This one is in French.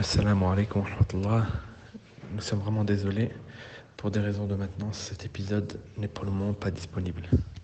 Assalamu alaikum wa rahmatullah. Nous sommes vraiment désolés. Pour des raisons de maintenance, cet épisode n'est pour le moment pas disponible.